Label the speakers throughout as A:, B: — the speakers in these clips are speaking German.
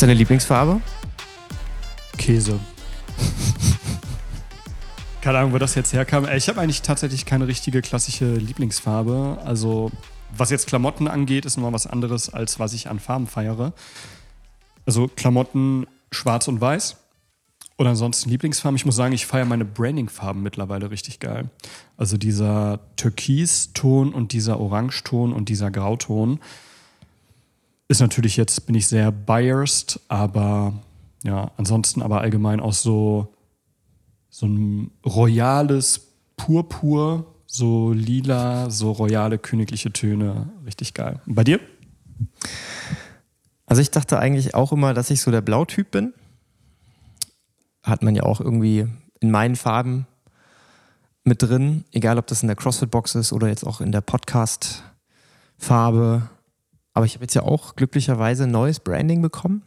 A: ist deine Lieblingsfarbe?
B: Käse. Keine Ahnung, wo das jetzt herkam. Ich habe eigentlich tatsächlich keine richtige klassische Lieblingsfarbe. Also, was jetzt Klamotten angeht, ist nochmal was anderes, als was ich an Farben feiere. Also, Klamotten schwarz und weiß. Und ansonsten Lieblingsfarben. Ich muss sagen, ich feiere meine Branding-Farben mittlerweile richtig geil. Also dieser Türkiston und dieser Orangeton und dieser Grauton ist natürlich jetzt, bin ich sehr biased, aber ja, ansonsten aber allgemein auch so, so ein royales Purpur, so lila, so royale königliche Töne. Richtig geil. Und bei dir?
A: Also ich dachte eigentlich auch immer, dass ich so der Blautyp bin hat man ja auch irgendwie in meinen Farben mit drin, egal ob das in der CrossFit-Box ist oder jetzt auch in der Podcast-Farbe. Aber ich habe jetzt ja auch glücklicherweise ein neues Branding bekommen.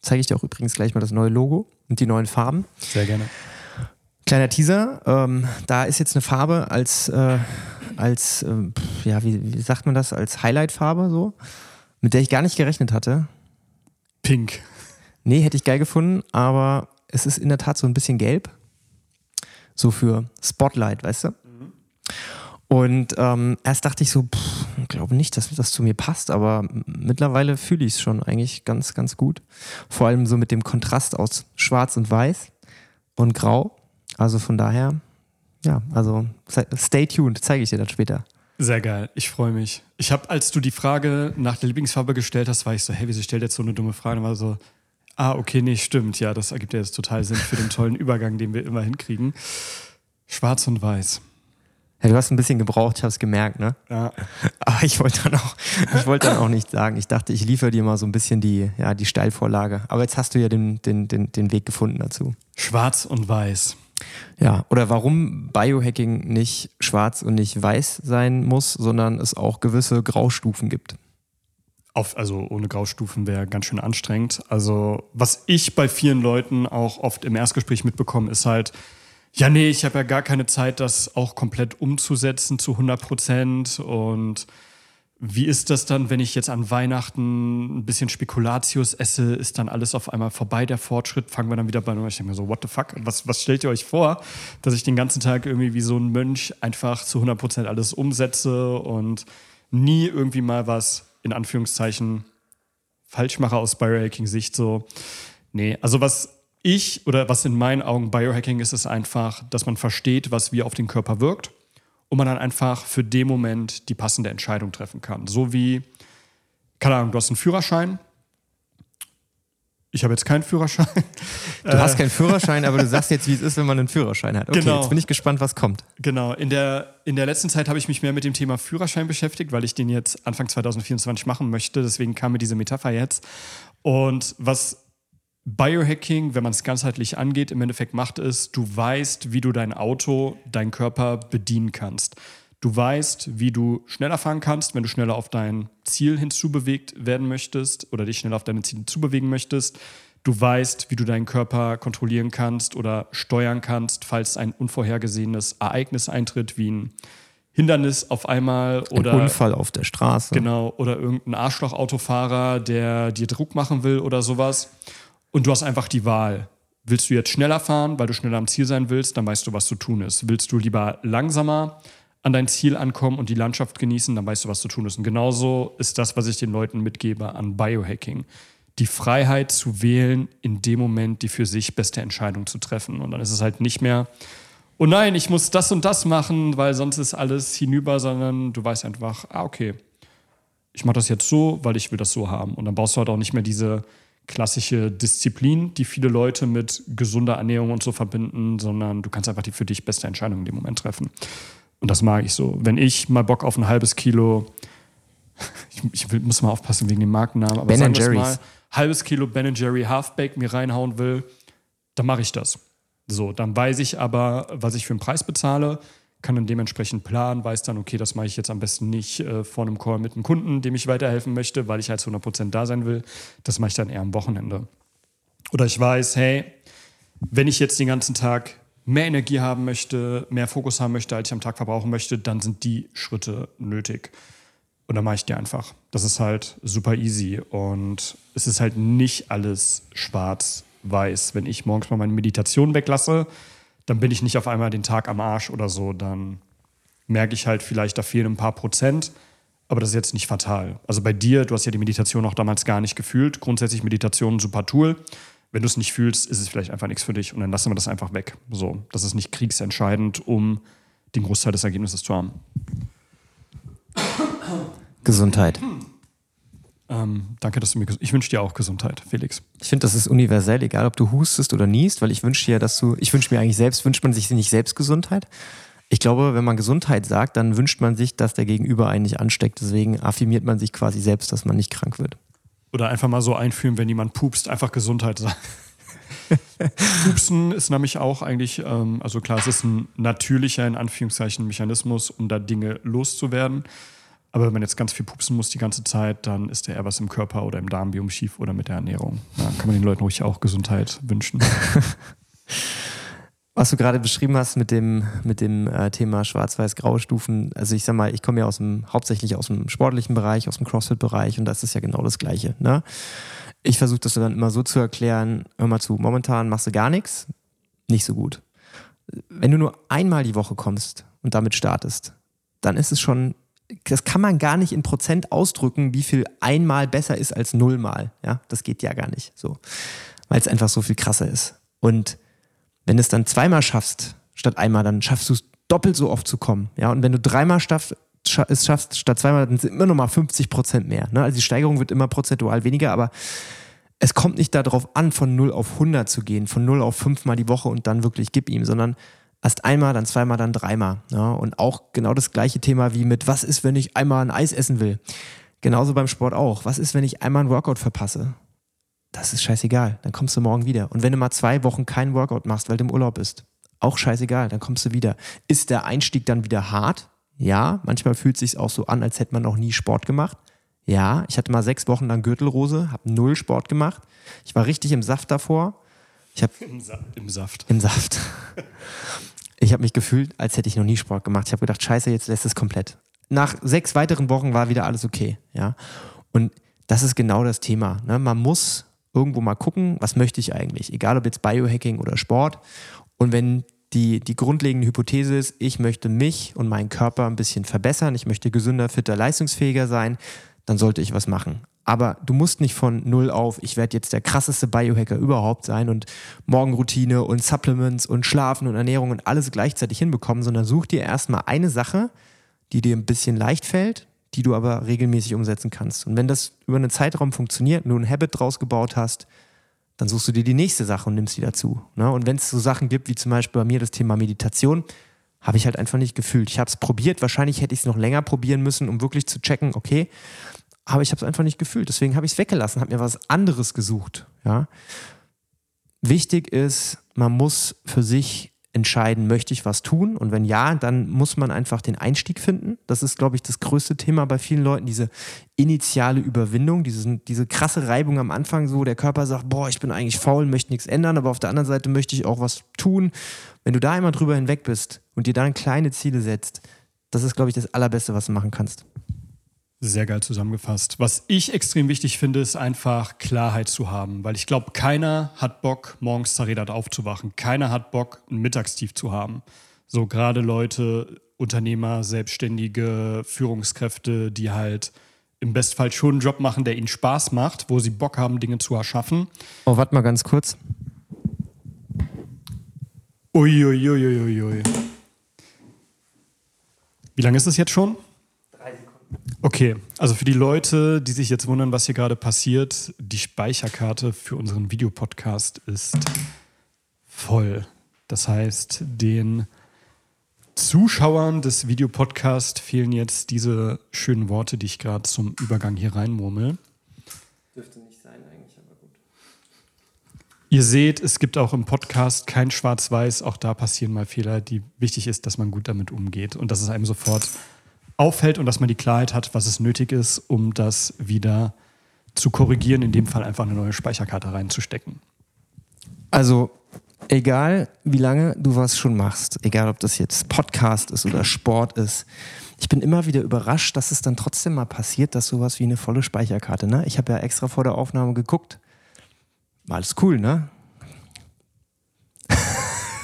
A: Zeige ich dir auch übrigens gleich mal das neue Logo und die neuen Farben.
B: Sehr gerne.
A: Kleiner Teaser, ähm, da ist jetzt eine Farbe als, äh, als äh, ja, wie, wie sagt man das, als Highlight-Farbe so, mit der ich gar nicht gerechnet hatte.
B: Pink.
A: Nee, hätte ich geil gefunden, aber es ist in der Tat so ein bisschen gelb. So für Spotlight, weißt du? Mhm. Und ähm, erst dachte ich so, pff, glaube nicht, dass das zu mir passt, aber mittlerweile fühle ich es schon eigentlich ganz, ganz gut. Vor allem so mit dem Kontrast aus Schwarz und Weiß und Grau. Also von daher, ja, also stay tuned, zeige ich dir dann später.
B: Sehr geil, ich freue mich. Ich habe, als du die Frage nach der Lieblingsfarbe gestellt hast, war ich so, hey, wieso stellt jetzt so eine dumme Frage? Und war so, Ah, okay, nee, stimmt. Ja, das ergibt ja jetzt total Sinn für den tollen Übergang, den wir immer hinkriegen. Schwarz und weiß.
A: Ja, du hast ein bisschen gebraucht, ich habe es gemerkt, ne?
B: Ja.
A: Aber ich wollte dann auch, ich wollte dann auch nicht sagen. Ich dachte, ich liefere dir mal so ein bisschen die, ja, die Steilvorlage. Aber jetzt hast du ja den, den, den, den Weg gefunden dazu.
B: Schwarz und weiß.
A: Ja, oder warum Biohacking nicht schwarz und nicht weiß sein muss, sondern es auch gewisse Graustufen gibt.
B: Auf, also ohne Graustufen wäre ganz schön anstrengend. Also was ich bei vielen Leuten auch oft im Erstgespräch mitbekomme, ist halt, ja nee, ich habe ja gar keine Zeit, das auch komplett umzusetzen zu 100 Prozent. Und wie ist das dann, wenn ich jetzt an Weihnachten ein bisschen Spekulatius esse, ist dann alles auf einmal vorbei, der Fortschritt? Fangen wir dann wieder bei Null. Ich denke mir so, what the fuck? Was, was stellt ihr euch vor, dass ich den ganzen Tag irgendwie wie so ein Mönch einfach zu 100 Prozent alles umsetze und nie irgendwie mal was in Anführungszeichen Falschmacher aus Biohacking-Sicht so. Nee, also was ich oder was in meinen Augen Biohacking ist, ist einfach, dass man versteht, was wie auf den Körper wirkt und man dann einfach für den Moment die passende Entscheidung treffen kann. So wie, keine Ahnung, du hast einen Führerschein, ich habe jetzt keinen Führerschein.
A: Du hast keinen Führerschein, aber du sagst jetzt, wie es ist, wenn man einen Führerschein hat. Okay, genau. jetzt bin ich gespannt, was kommt.
B: Genau. In der, in der letzten Zeit habe ich mich mehr mit dem Thema Führerschein beschäftigt, weil ich den jetzt Anfang 2024 machen möchte. Deswegen kam mir diese Metapher jetzt. Und was Biohacking, wenn man es ganzheitlich angeht, im Endeffekt macht, ist, du weißt, wie du dein Auto, deinen Körper bedienen kannst. Du weißt, wie du schneller fahren kannst, wenn du schneller auf dein Ziel hinzubewegt werden möchtest oder dich schneller auf deine Ziele zubewegen möchtest. Du weißt, wie du deinen Körper kontrollieren kannst oder steuern kannst, falls ein unvorhergesehenes Ereignis eintritt, wie ein Hindernis auf einmal oder
A: ein Unfall auf der Straße.
B: Genau, oder irgendein Arschloch-Autofahrer, der dir Druck machen will oder sowas. Und du hast einfach die Wahl. Willst du jetzt schneller fahren, weil du schneller am Ziel sein willst, dann weißt du, was zu tun ist. Willst du lieber langsamer, an dein Ziel ankommen und die Landschaft genießen, dann weißt du, was zu tun ist. Und genauso ist das, was ich den Leuten mitgebe an Biohacking. Die Freiheit zu wählen, in dem Moment die für sich beste Entscheidung zu treffen. Und dann ist es halt nicht mehr, oh nein, ich muss das und das machen, weil sonst ist alles hinüber, sondern du weißt einfach, ah, okay, ich mache das jetzt so, weil ich will das so haben. Und dann brauchst du halt auch nicht mehr diese klassische Disziplin, die viele Leute mit gesunder Ernährung und so verbinden, sondern du kannst einfach die für dich beste Entscheidung in dem Moment treffen. Und das mag ich so. Wenn ich mal Bock auf ein halbes Kilo, ich, ich muss mal aufpassen wegen dem Markennamen, aber
A: ben
B: sagen
A: wir
B: mal, halbes Kilo Ben Jerry Halfbake mir reinhauen will, dann mache ich das. So, dann weiß ich aber, was ich für einen Preis bezahle, kann dann dementsprechend planen, weiß dann, okay, das mache ich jetzt am besten nicht äh, vor einem Call mit einem Kunden, dem ich weiterhelfen möchte, weil ich halt zu 100% da sein will. Das mache ich dann eher am Wochenende. Oder ich weiß, hey, wenn ich jetzt den ganzen Tag mehr Energie haben möchte, mehr Fokus haben möchte, als ich am Tag verbrauchen möchte, dann sind die Schritte nötig. Und dann mache ich die einfach. Das ist halt super easy. Und es ist halt nicht alles schwarz-weiß. Wenn ich morgens mal meine Meditation weglasse, dann bin ich nicht auf einmal den Tag am Arsch oder so. Dann merke ich halt vielleicht, da fehlen ein paar Prozent. Aber das ist jetzt nicht fatal. Also bei dir, du hast ja die Meditation auch damals gar nicht gefühlt. Grundsätzlich Meditation ein super Tool. Wenn du es nicht fühlst, ist es vielleicht einfach nichts für dich und dann lassen wir das einfach weg. So, das ist nicht kriegsentscheidend, um den Großteil des Ergebnisses zu haben.
A: Gesundheit.
B: Ähm, danke, dass du mir. Ich wünsche dir auch Gesundheit, Felix.
A: Ich finde, das ist universell, egal ob du hustest oder niest, weil ich wünsche dir, dass du. Ich wünsche mir eigentlich selbst, wünscht man sich nicht selbst Gesundheit. Ich glaube, wenn man Gesundheit sagt, dann wünscht man sich, dass der Gegenüber einen nicht ansteckt. Deswegen affirmiert man sich quasi selbst, dass man nicht krank wird.
B: Oder einfach mal so einführen, wenn jemand pupst, einfach Gesundheit sagen. Pupsen ist nämlich auch eigentlich, ähm, also klar, es ist ein natürlicher, in Anführungszeichen, Mechanismus, um da Dinge loszuwerden. Aber wenn man jetzt ganz viel pupsen muss die ganze Zeit, dann ist da eher was im Körper oder im Darmbiom schief oder mit der Ernährung. Da kann man den Leuten ruhig auch Gesundheit wünschen.
A: Was du gerade beschrieben hast mit dem, mit dem äh, Thema Schwarz-Weiß-Grau-Stufen, also ich sag mal, ich komme ja aus dem, hauptsächlich aus dem sportlichen Bereich, aus dem CrossFit-Bereich und das ist ja genau das Gleiche. Ne? Ich versuche das dann immer so zu erklären, hör mal zu, momentan machst du gar nichts, nicht so gut. Wenn du nur einmal die Woche kommst und damit startest, dann ist es schon, das kann man gar nicht in Prozent ausdrücken, wie viel einmal besser ist als nullmal. Ja, das geht ja gar nicht so, weil es einfach so viel krasser ist. Und wenn du es dann zweimal schaffst, statt einmal, dann schaffst du es doppelt so oft zu kommen. Ja, und wenn du dreimal schaffst, es schaffst statt zweimal, dann sind immer noch mal 50 Prozent mehr. Ne? Also die Steigerung wird immer prozentual weniger, aber es kommt nicht darauf an, von 0 auf 100 zu gehen, von 0 auf 5 mal die Woche und dann wirklich gib ihm, sondern erst einmal, dann zweimal, dann dreimal. Ja? Und auch genau das gleiche Thema wie mit, was ist, wenn ich einmal ein Eis essen will? Genauso beim Sport auch. Was ist, wenn ich einmal ein Workout verpasse? das ist scheißegal, dann kommst du morgen wieder. Und wenn du mal zwei Wochen keinen Workout machst, weil du im Urlaub bist, auch scheißegal, dann kommst du wieder. Ist der Einstieg dann wieder hart? Ja, manchmal fühlt es sich auch so an, als hätte man noch nie Sport gemacht. Ja, ich hatte mal sechs Wochen lang Gürtelrose, habe null Sport gemacht. Ich war richtig im Saft davor. Ich hab,
B: Im, Sa Im Saft.
A: Im Saft. Ich habe mich gefühlt, als hätte ich noch nie Sport gemacht. Ich habe gedacht, scheiße, jetzt lässt es komplett. Nach sechs weiteren Wochen war wieder alles okay. Ja? Und das ist genau das Thema. Ne? Man muss irgendwo mal gucken, was möchte ich eigentlich, egal ob jetzt Biohacking oder Sport. Und wenn die, die grundlegende Hypothese ist, ich möchte mich und meinen Körper ein bisschen verbessern, ich möchte gesünder, fitter, leistungsfähiger sein, dann sollte ich was machen. Aber du musst nicht von null auf, ich werde jetzt der krasseste Biohacker überhaupt sein und Morgenroutine und Supplements und Schlafen und Ernährung und alles gleichzeitig hinbekommen, sondern such dir erstmal eine Sache, die dir ein bisschen leicht fällt, die du aber regelmäßig umsetzen kannst. Und wenn das über einen Zeitraum funktioniert und du ein Habit draus gebaut hast, dann suchst du dir die nächste Sache und nimmst die dazu. Ne? Und wenn es so Sachen gibt, wie zum Beispiel bei mir das Thema Meditation, habe ich halt einfach nicht gefühlt. Ich habe es probiert, wahrscheinlich hätte ich es noch länger probieren müssen, um wirklich zu checken, okay, aber ich habe es einfach nicht gefühlt. Deswegen habe ich es weggelassen, habe mir was anderes gesucht. Ja? Wichtig ist, man muss für sich entscheiden, möchte ich was tun? Und wenn ja, dann muss man einfach den Einstieg finden. Das ist, glaube ich, das größte Thema bei vielen Leuten, diese initiale Überwindung, diese, diese krasse Reibung am Anfang, so der Körper sagt, boah, ich bin eigentlich faul, möchte nichts ändern, aber auf der anderen Seite möchte ich auch was tun. Wenn du da einmal drüber hinweg bist und dir dann kleine Ziele setzt, das ist, glaube ich, das Allerbeste, was du machen kannst.
B: Sehr geil zusammengefasst. Was ich extrem wichtig finde, ist einfach Klarheit zu haben, weil ich glaube, keiner hat Bock, morgens zerredet aufzuwachen. Keiner hat Bock, ein Mittagstief zu haben. So gerade Leute, Unternehmer, Selbstständige, Führungskräfte, die halt im Bestfall schon einen Job machen, der ihnen Spaß macht, wo sie Bock haben, Dinge zu erschaffen.
A: Oh, warte mal ganz kurz.
B: Uiuiuiui. Ui, ui, ui. Wie lange ist es jetzt schon? Okay, also für die Leute, die sich jetzt wundern, was hier gerade passiert, die Speicherkarte für unseren Videopodcast ist voll. Das heißt, den Zuschauern des Videopodcasts fehlen jetzt diese schönen Worte, die ich gerade zum Übergang hier reinmurmel. Dürfte nicht sein eigentlich, aber gut. Ihr seht, es gibt auch im Podcast kein Schwarz-Weiß. Auch da passieren mal Fehler, die wichtig ist, dass man gut damit umgeht und dass es einem sofort auffällt und dass man die Klarheit hat, was es nötig ist, um das wieder zu korrigieren, in dem Fall einfach eine neue Speicherkarte reinzustecken.
A: Also egal wie lange du was schon machst, egal ob das jetzt Podcast ist oder Sport ist, ich bin immer wieder überrascht, dass es dann trotzdem mal passiert, dass sowas wie eine volle Speicherkarte, ne? Ich habe ja extra vor der Aufnahme geguckt. War alles cool, ne?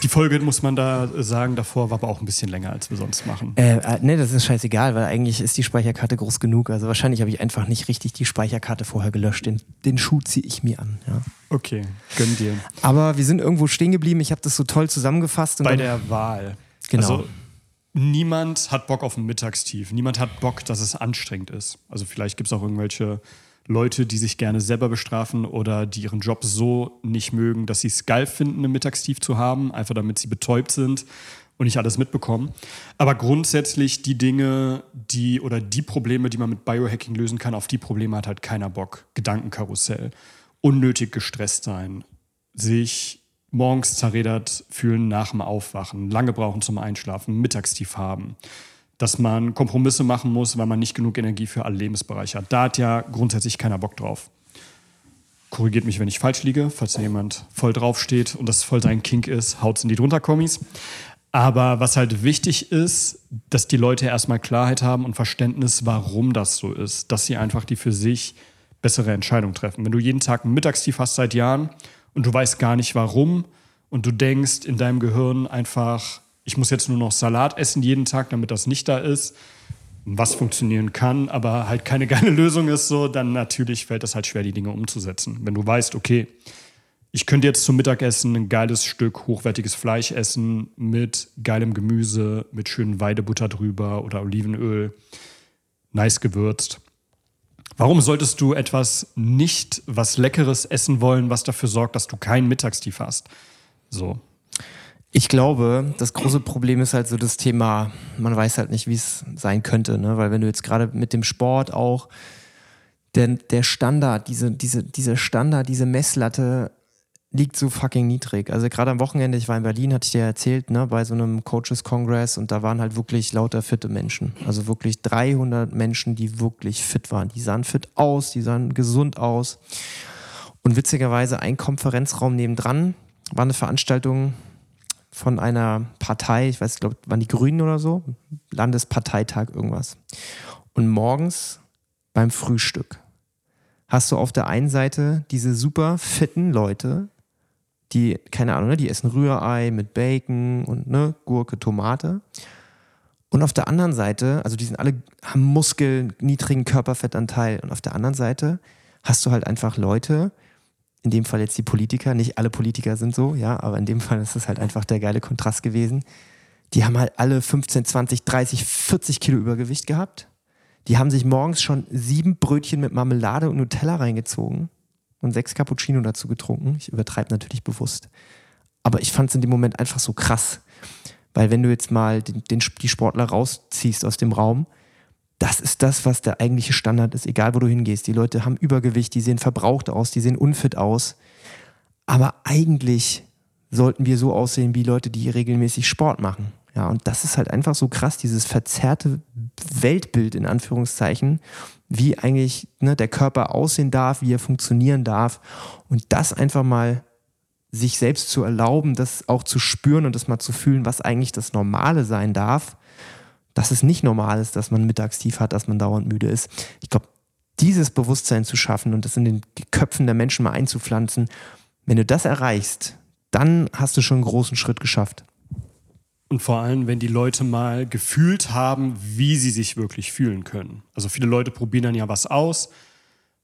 B: Die Folge, muss man da sagen, davor war aber auch ein bisschen länger, als wir sonst machen.
A: Äh, äh, ne, das ist scheißegal, weil eigentlich ist die Speicherkarte groß genug. Also wahrscheinlich habe ich einfach nicht richtig die Speicherkarte vorher gelöscht. Den, den Schuh ziehe ich mir an. Ja.
B: Okay, gönn dir.
A: Aber wir sind irgendwo stehen geblieben. Ich habe das so toll zusammengefasst.
B: Bei der Wahl.
A: Genau.
B: Also, niemand hat Bock auf ein Mittagstief. Niemand hat Bock, dass es anstrengend ist. Also vielleicht gibt es auch irgendwelche Leute, die sich gerne selber bestrafen oder die ihren Job so nicht mögen, dass sie es geil finden, ein Mittagstief zu haben, einfach damit sie betäubt sind und nicht alles mitbekommen. Aber grundsätzlich die Dinge, die oder die Probleme, die man mit Biohacking lösen kann, auf die Probleme hat halt keiner Bock. Gedankenkarussell, unnötig gestresst sein, sich morgens zerredert fühlen nach dem Aufwachen, lange brauchen zum Einschlafen, Mittagstief haben dass man Kompromisse machen muss, weil man nicht genug Energie für alle Lebensbereiche hat. Da hat ja grundsätzlich keiner Bock drauf. Korrigiert mich, wenn ich falsch liege, falls da jemand voll drauf steht und das voll sein Kink ist, haut's in die drunter Kommis. Aber was halt wichtig ist, dass die Leute erstmal Klarheit haben und Verständnis, warum das so ist, dass sie einfach die für sich bessere Entscheidung treffen. Wenn du jeden Tag Mittagstief hast seit Jahren und du weißt gar nicht warum und du denkst in deinem Gehirn einfach, ich muss jetzt nur noch Salat essen jeden Tag, damit das nicht da ist, was funktionieren kann, aber halt keine geile Lösung ist, so, dann natürlich fällt das halt schwer, die Dinge umzusetzen. Wenn du weißt, okay, ich könnte jetzt zum Mittagessen ein geiles Stück hochwertiges Fleisch essen mit geilem Gemüse, mit schönen Weidebutter drüber oder Olivenöl, nice gewürzt. Warum solltest du etwas nicht was Leckeres essen wollen, was dafür sorgt, dass du keinen Mittagstief hast? So,
A: ich glaube, das große Problem ist halt so das Thema, man weiß halt nicht, wie es sein könnte, ne? weil wenn du jetzt gerade mit dem Sport auch, der, der Standard, diese, diese, diese Standard, diese Messlatte liegt so fucking niedrig. Also gerade am Wochenende, ich war in Berlin, hatte ich dir erzählt, ne, bei so einem Coaches Congress und da waren halt wirklich lauter fitte Menschen. Also wirklich 300 Menschen, die wirklich fit waren. Die sahen fit aus, die sahen gesund aus. Und witzigerweise ein Konferenzraum nebendran war eine Veranstaltung, von einer Partei, ich weiß, ich glaube, waren die Grünen oder so, Landesparteitag irgendwas. Und morgens beim Frühstück hast du auf der einen Seite diese super fitten Leute, die, keine Ahnung, ne, die essen Rührei mit Bacon und ne, Gurke, Tomate. Und auf der anderen Seite, also die sind alle, haben Muskeln, niedrigen Körperfettanteil. Und auf der anderen Seite hast du halt einfach Leute, in dem Fall jetzt die Politiker, nicht alle Politiker sind so, ja, aber in dem Fall ist es halt einfach der geile Kontrast gewesen. Die haben halt alle 15, 20, 30, 40 Kilo Übergewicht gehabt. Die haben sich morgens schon sieben Brötchen mit Marmelade und Nutella reingezogen und sechs Cappuccino dazu getrunken. Ich übertreibe natürlich bewusst. Aber ich fand es in dem Moment einfach so krass. Weil wenn du jetzt mal den, den, die Sportler rausziehst aus dem Raum, das ist das, was der eigentliche Standard ist, egal wo du hingehst. Die Leute haben Übergewicht, die sehen verbraucht aus, die sehen unfit aus. Aber eigentlich sollten wir so aussehen wie Leute, die regelmäßig Sport machen. Ja, und das ist halt einfach so krass, dieses verzerrte Weltbild in Anführungszeichen, wie eigentlich ne, der Körper aussehen darf, wie er funktionieren darf. Und das einfach mal sich selbst zu erlauben, das auch zu spüren und das mal zu fühlen, was eigentlich das Normale sein darf dass es nicht normal ist, dass man mittagstief hat, dass man dauernd müde ist. Ich glaube, dieses Bewusstsein zu schaffen und das in den Köpfen der Menschen mal einzupflanzen, wenn du das erreichst, dann hast du schon einen großen Schritt geschafft.
B: Und vor allem, wenn die Leute mal gefühlt haben, wie sie sich wirklich fühlen können. Also viele Leute probieren dann ja was aus,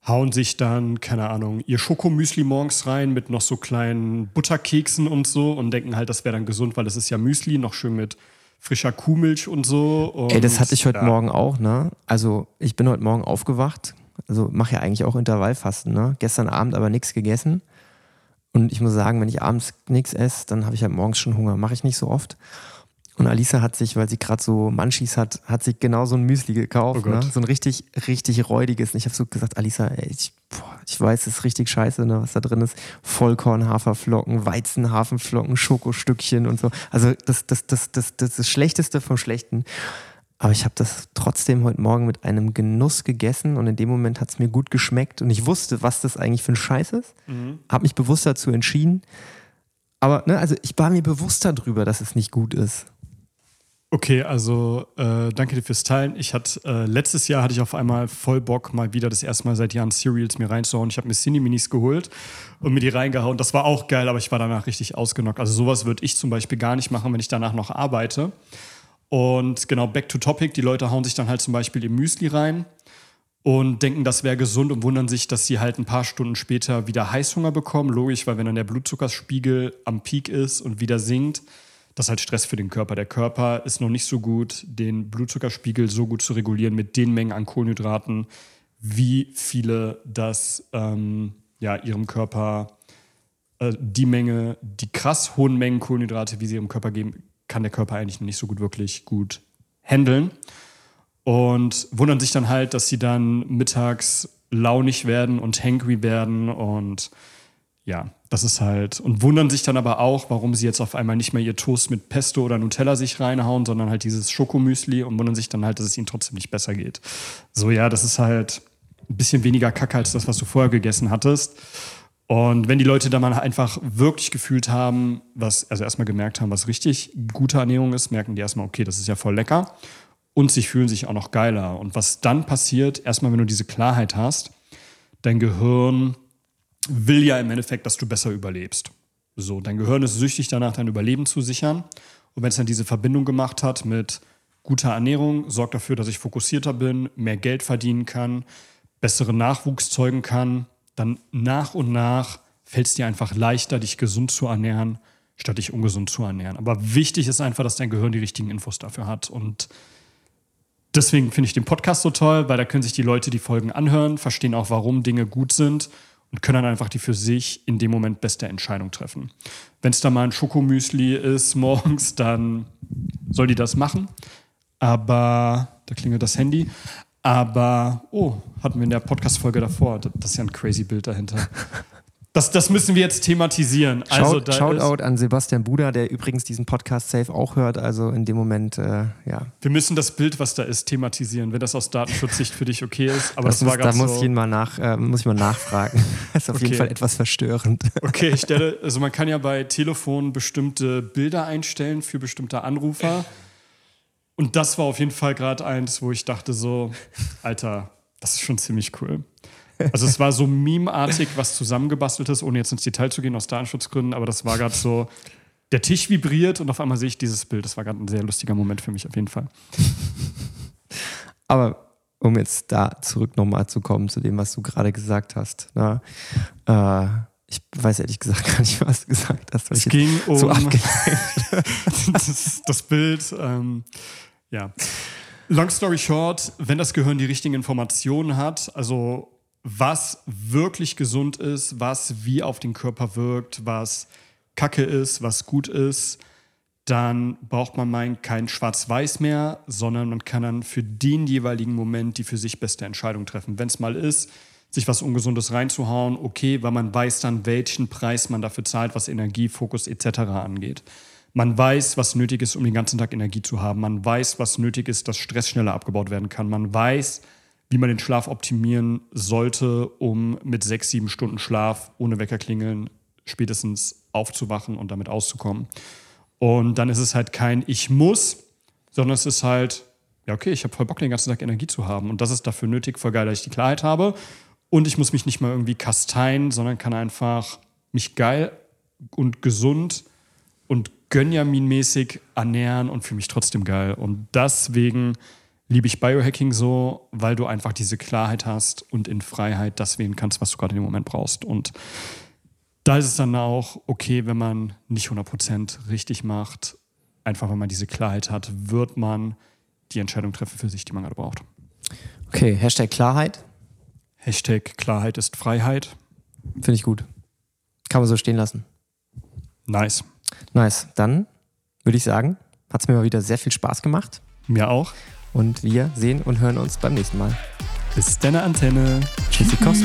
B: hauen sich dann, keine Ahnung, ihr Schokomüsli morgens rein mit noch so kleinen Butterkeksen und so und denken halt, das wäre dann gesund, weil das ist ja Müsli, noch schön mit frischer Kuhmilch und so. Und,
A: Ey, das hatte ich heute ja. Morgen auch, ne? Also ich bin heute Morgen aufgewacht, also mache ja eigentlich auch Intervallfasten, ne? Gestern Abend aber nichts gegessen. Und ich muss sagen, wenn ich abends nichts esse, dann habe ich halt morgens schon Hunger. Mache ich nicht so oft. Und Alisa hat sich, weil sie gerade so Munchies hat, hat sich genau so ein Müsli gekauft. Oh ne? So ein richtig, richtig räudiges. Und ich habe so gesagt, Alisa, ey, ich, boah, ich weiß, es ist richtig scheiße, ne, was da drin ist. Vollkorn, Haferflocken, Weizen, Hafenflocken, Schokostückchen und so. Also das, das, das, das, das, das Schlechteste vom Schlechten. Aber ich habe das trotzdem heute Morgen mit einem Genuss gegessen und in dem Moment hat es mir gut geschmeckt und ich wusste, was das eigentlich für ein Scheiß ist. Mhm. Habe mich bewusst dazu entschieden Aber, ne, also ich war mir bewusst darüber, dass es nicht gut ist.
B: Okay, also äh, danke dir fürs Teilen. Ich hatte äh, letztes Jahr hatte ich auf einmal voll Bock, mal wieder das erste Mal seit Jahren Cereals mir reinzuhauen. Ich habe mir Cine Minis geholt und mir die reingehauen. Das war auch geil, aber ich war danach richtig ausgenockt. Also sowas würde ich zum Beispiel gar nicht machen, wenn ich danach noch arbeite. Und genau, back to topic. Die Leute hauen sich dann halt zum Beispiel im Müsli rein und denken, das wäre gesund und wundern sich, dass sie halt ein paar Stunden später wieder Heißhunger bekommen. Logisch, weil wenn dann der Blutzuckerspiegel am Peak ist und wieder sinkt, das ist halt Stress für den Körper. Der Körper ist noch nicht so gut, den Blutzuckerspiegel so gut zu regulieren mit den Mengen an Kohlenhydraten, wie viele das ähm, ja, ihrem Körper äh, die Menge, die krass hohen Mengen Kohlenhydrate, wie sie ihrem Körper geben, kann der Körper eigentlich noch nicht so gut wirklich gut handeln. Und wundern sich dann halt, dass sie dann mittags launig werden und hangry werden und ja, das ist halt. Und wundern sich dann aber auch, warum sie jetzt auf einmal nicht mehr ihr Toast mit Pesto oder Nutella sich reinhauen, sondern halt dieses Schokomüsli und wundern sich dann halt, dass es ihnen trotzdem nicht besser geht. So, ja, das ist halt ein bisschen weniger Kacke als das, was du vorher gegessen hattest. Und wenn die Leute da mal einfach wirklich gefühlt haben, was, also erstmal gemerkt haben, was richtig gute Ernährung ist, merken die erstmal, okay, das ist ja voll lecker. Und sie fühlen sich auch noch geiler. Und was dann passiert, erstmal, wenn du diese Klarheit hast, dein Gehirn will ja im Endeffekt, dass du besser überlebst. So, dein Gehirn ist süchtig danach, dein Überleben zu sichern. Und wenn es dann diese Verbindung gemacht hat mit guter Ernährung, sorgt dafür, dass ich fokussierter bin, mehr Geld verdienen kann, besseren Nachwuchs zeugen kann, dann nach und nach fällt es dir einfach leichter, dich gesund zu ernähren, statt dich ungesund zu ernähren. Aber wichtig ist einfach, dass dein Gehirn die richtigen Infos dafür hat. Und deswegen finde ich den Podcast so toll, weil da können sich die Leute die Folgen anhören, verstehen auch, warum Dinge gut sind und können dann einfach die für sich in dem Moment beste Entscheidung treffen. Wenn es da mal ein Schokomüsli ist morgens, dann soll die das machen. Aber da klingelt das Handy. Aber, oh, hatten wir in der Podcast-Folge davor. Das ist ja ein crazy Bild dahinter. Das, das müssen wir jetzt thematisieren.
A: Also, Shout, Shoutout an Sebastian Buda, der übrigens diesen Podcast safe auch hört. Also in dem Moment, äh, ja.
B: Wir müssen das Bild, was da ist, thematisieren, wenn das aus Datenschutzsicht für dich okay ist. Aber das,
A: das war muss, da muss, so ich ihn mal nach, äh, muss ich mal nachfragen. das ist auf okay. jeden Fall etwas verstörend.
B: Okay, ich stelle, also man kann ja bei Telefonen bestimmte Bilder einstellen für bestimmte Anrufer. Und das war auf jeden Fall gerade eins, wo ich dachte so, Alter, das ist schon ziemlich cool. Also es war so memeartig was zusammengebasteltes, ohne jetzt ins Detail zu gehen aus Datenschutzgründen, aber das war gerade so, der Tisch vibriert und auf einmal sehe ich dieses Bild. Das war gerade ein sehr lustiger Moment für mich auf jeden Fall.
A: Aber um jetzt da zurück nochmal zu kommen zu dem, was du gerade gesagt hast. Na, äh, ich weiß ehrlich gesagt gar nicht, was du gesagt hast.
B: Es ging um so das, das, Bild. Ähm, ja. Long story short, wenn das Gehirn die richtigen Informationen hat, also was wirklich gesund ist, was wie auf den Körper wirkt, was Kacke ist, was gut ist, dann braucht man meinen kein Schwarz-Weiß mehr, sondern man kann dann für den jeweiligen Moment die für sich beste Entscheidung treffen. Wenn es mal ist, sich was Ungesundes reinzuhauen, okay, weil man weiß dann, welchen Preis man dafür zahlt, was Energie, Fokus etc. angeht. Man weiß, was nötig ist, um den ganzen Tag Energie zu haben. Man weiß, was nötig ist, dass Stress schneller abgebaut werden kann. Man weiß, wie man den Schlaf optimieren sollte, um mit sechs, sieben Stunden Schlaf ohne Weckerklingeln spätestens aufzuwachen und damit auszukommen. Und dann ist es halt kein Ich muss, sondern es ist halt, ja, okay, ich habe voll Bock, den ganzen Tag Energie zu haben. Und das ist dafür nötig, voll geil, dass ich die Klarheit habe. Und ich muss mich nicht mal irgendwie kasteien, sondern kann einfach mich geil und gesund und Gönjamin-mäßig ernähren und fühle mich trotzdem geil. Und deswegen liebe ich Biohacking so, weil du einfach diese Klarheit hast und in Freiheit das wählen kannst, was du gerade im Moment brauchst. Und da ist es dann auch okay, wenn man nicht 100% richtig macht. Einfach, wenn man diese Klarheit hat, wird man die Entscheidung treffen für sich, die man gerade braucht.
A: Okay, Hashtag Klarheit.
B: Hashtag Klarheit ist Freiheit.
A: Finde ich gut. Kann man so stehen lassen.
B: Nice.
A: Nice. Dann würde ich sagen, hat es mir mal wieder sehr viel Spaß gemacht.
B: Mir auch.
A: Und wir sehen und hören uns beim nächsten Mal.
B: Bis deine Antenne.
A: Tschüssikowski.